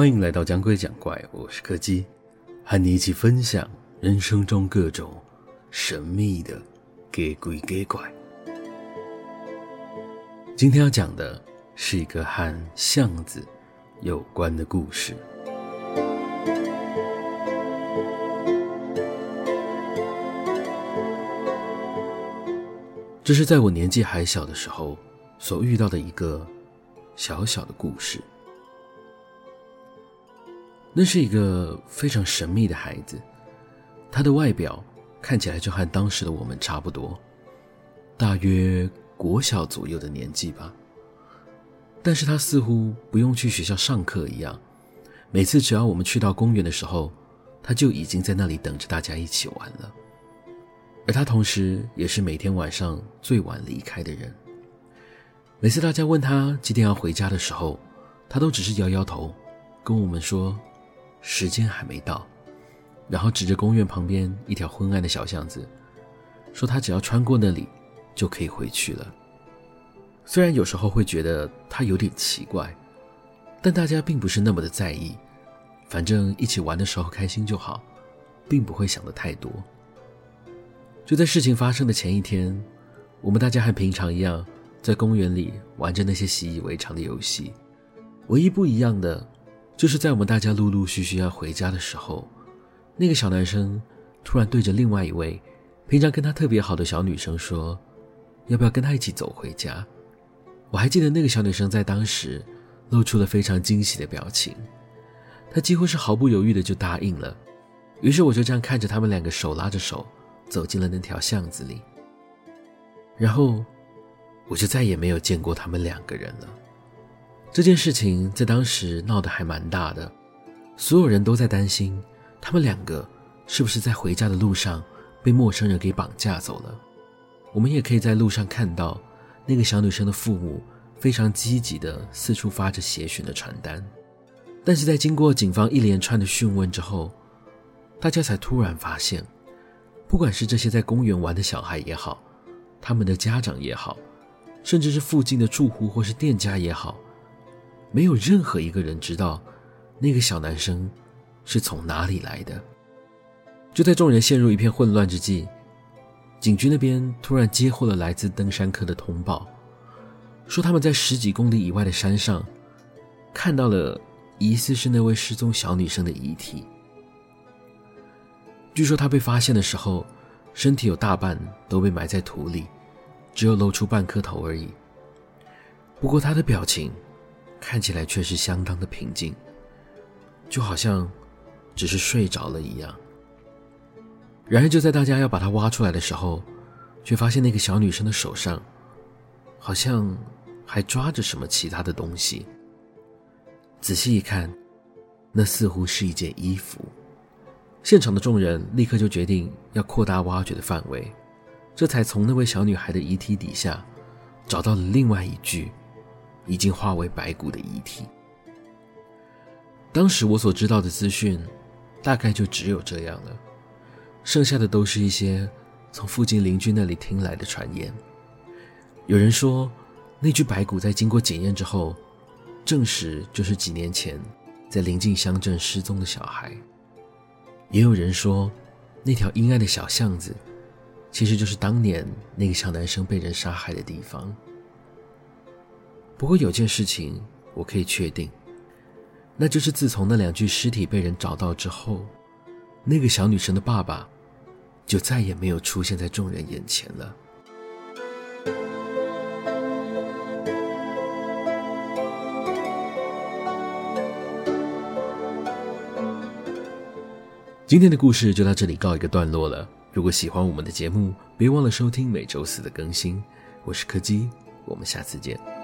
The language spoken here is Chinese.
欢迎来到讲鬼讲怪，我是柯基，和你一起分享人生中各种神秘的假鬼假怪。今天要讲的是一个和巷子有关的故事。这是在我年纪还小的时候所遇到的一个小小的故事。那是一个非常神秘的孩子，他的外表看起来就和当时的我们差不多，大约国小左右的年纪吧。但是他似乎不用去学校上课一样，每次只要我们去到公园的时候，他就已经在那里等着大家一起玩了。而他同时也是每天晚上最晚离开的人。每次大家问他几点要回家的时候，他都只是摇摇头，跟我们说。时间还没到，然后指着公园旁边一条昏暗的小巷子，说他只要穿过那里就可以回去了。虽然有时候会觉得他有点奇怪，但大家并不是那么的在意，反正一起玩的时候开心就好，并不会想得太多。就在事情发生的前一天，我们大家和平常一样在公园里玩着那些习以为常的游戏，唯一不一样的。就是在我们大家陆陆续续要回家的时候，那个小男生突然对着另外一位平常跟他特别好的小女生说：“要不要跟他一起走回家？”我还记得那个小女生在当时露出了非常惊喜的表情，她几乎是毫不犹豫的就答应了。于是我就这样看着他们两个手拉着手走进了那条巷子里，然后我就再也没有见过他们两个人了。这件事情在当时闹得还蛮大的，所有人都在担心他们两个是不是在回家的路上被陌生人给绑架走了。我们也可以在路上看到那个小女生的父母非常积极地四处发着协寻的传单，但是在经过警方一连串的讯问之后，大家才突然发现，不管是这些在公园玩的小孩也好，他们的家长也好，甚至是附近的住户或是店家也好。没有任何一个人知道，那个小男生是从哪里来的。就在众人陷入一片混乱之际，警局那边突然接获了来自登山科的通报，说他们在十几公里以外的山上看到了疑似是那位失踪小女生的遗体。据说她被发现的时候，身体有大半都被埋在土里，只有露出半颗头而已。不过她的表情。看起来却是相当的平静，就好像只是睡着了一样。然而，就在大家要把她挖出来的时候，却发现那个小女生的手上好像还抓着什么其他的东西。仔细一看，那似乎是一件衣服。现场的众人立刻就决定要扩大挖掘的范围，这才从那位小女孩的遗体底下找到了另外一具。已经化为白骨的遗体。当时我所知道的资讯，大概就只有这样了，剩下的都是一些从附近邻居那里听来的传言。有人说，那具白骨在经过检验之后，证实就是几年前在临近乡镇失踪的小孩。也有人说，那条阴暗的小巷子，其实就是当年那个小男生被人杀害的地方。不过有件事情我可以确定，那就是自从那两具尸体被人找到之后，那个小女生的爸爸就再也没有出现在众人眼前了。今天的故事就到这里告一个段落了。如果喜欢我们的节目，别忘了收听每周四的更新。我是柯基，我们下次见。